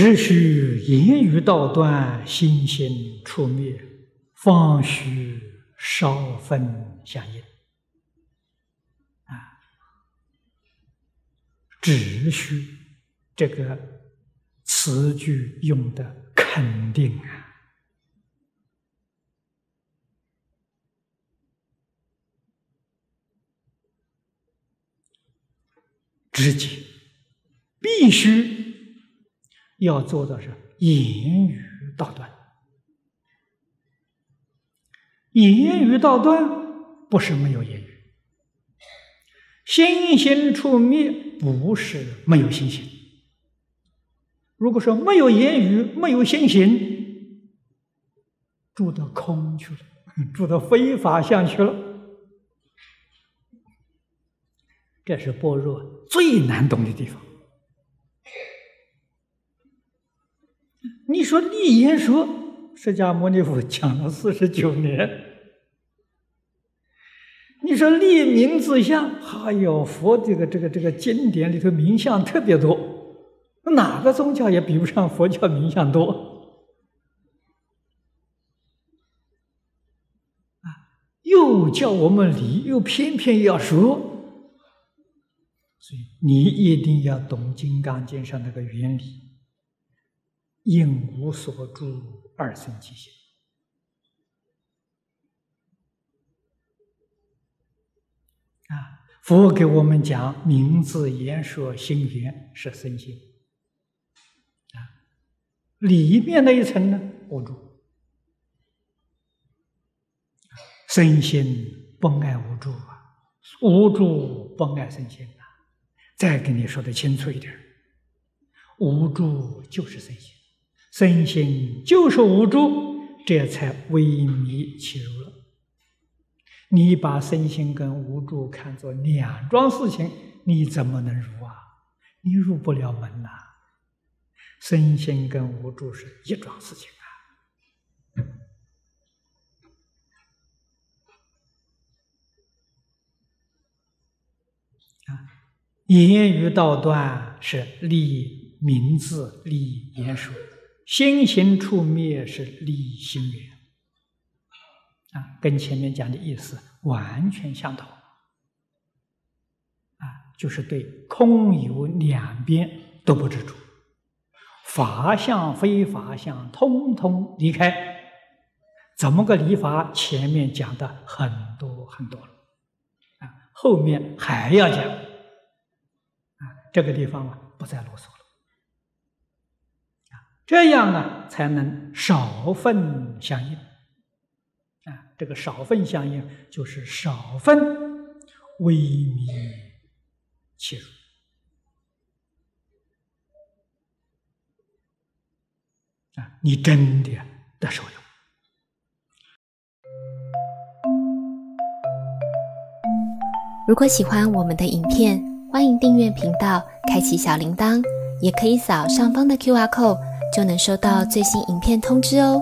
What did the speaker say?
只须言语道断，心心出灭，方须少分相应。啊，只需这个词句用的肯定啊。直接必须要做的是言语道断，言语道断不是没有言语，心心处灭不是没有心行。如果说没有言语，没有心行，住到空去了，住到非法相去了。这是般若最难懂的地方。你说立言说，释迦牟尼佛讲了四十九年。你说立名字相，还有佛这个这个这个经典里头名相特别多，哪个宗教也比不上佛教名相多。啊，又叫我们离，又偏偏要说。所以你一定要懂《金刚经》上那个原理：应无所住而生其心。啊，佛给我们讲名字、言说、心言是身心。啊，里面那一层呢，无住。身心不爱无助啊，无助不爱身心。再跟你说的清楚一点无助就是身心，身心就是无助，这才微迷其入了。你把身心跟无助看作两桩事情，你怎么能入啊？你入不了门呐！身心跟无助是一桩事情啊！啊。言语道断是立名字、立言说；心行处灭是立心缘。啊，跟前面讲的意思完全相同。啊，就是对空有两边都不执着，法相、非法相通通离开。怎么个离法？前面讲的很多很多了。啊，后面还要讲。啊这个地方啊，不再啰嗦了，这样呢，才能少分相应，啊，这个少分相应就是少分微迷其入，啊，你真的得受用。如果喜欢我们的影片。欢迎订阅频道，开启小铃铛，也可以扫上方的 Q R code，就能收到最新影片通知哦。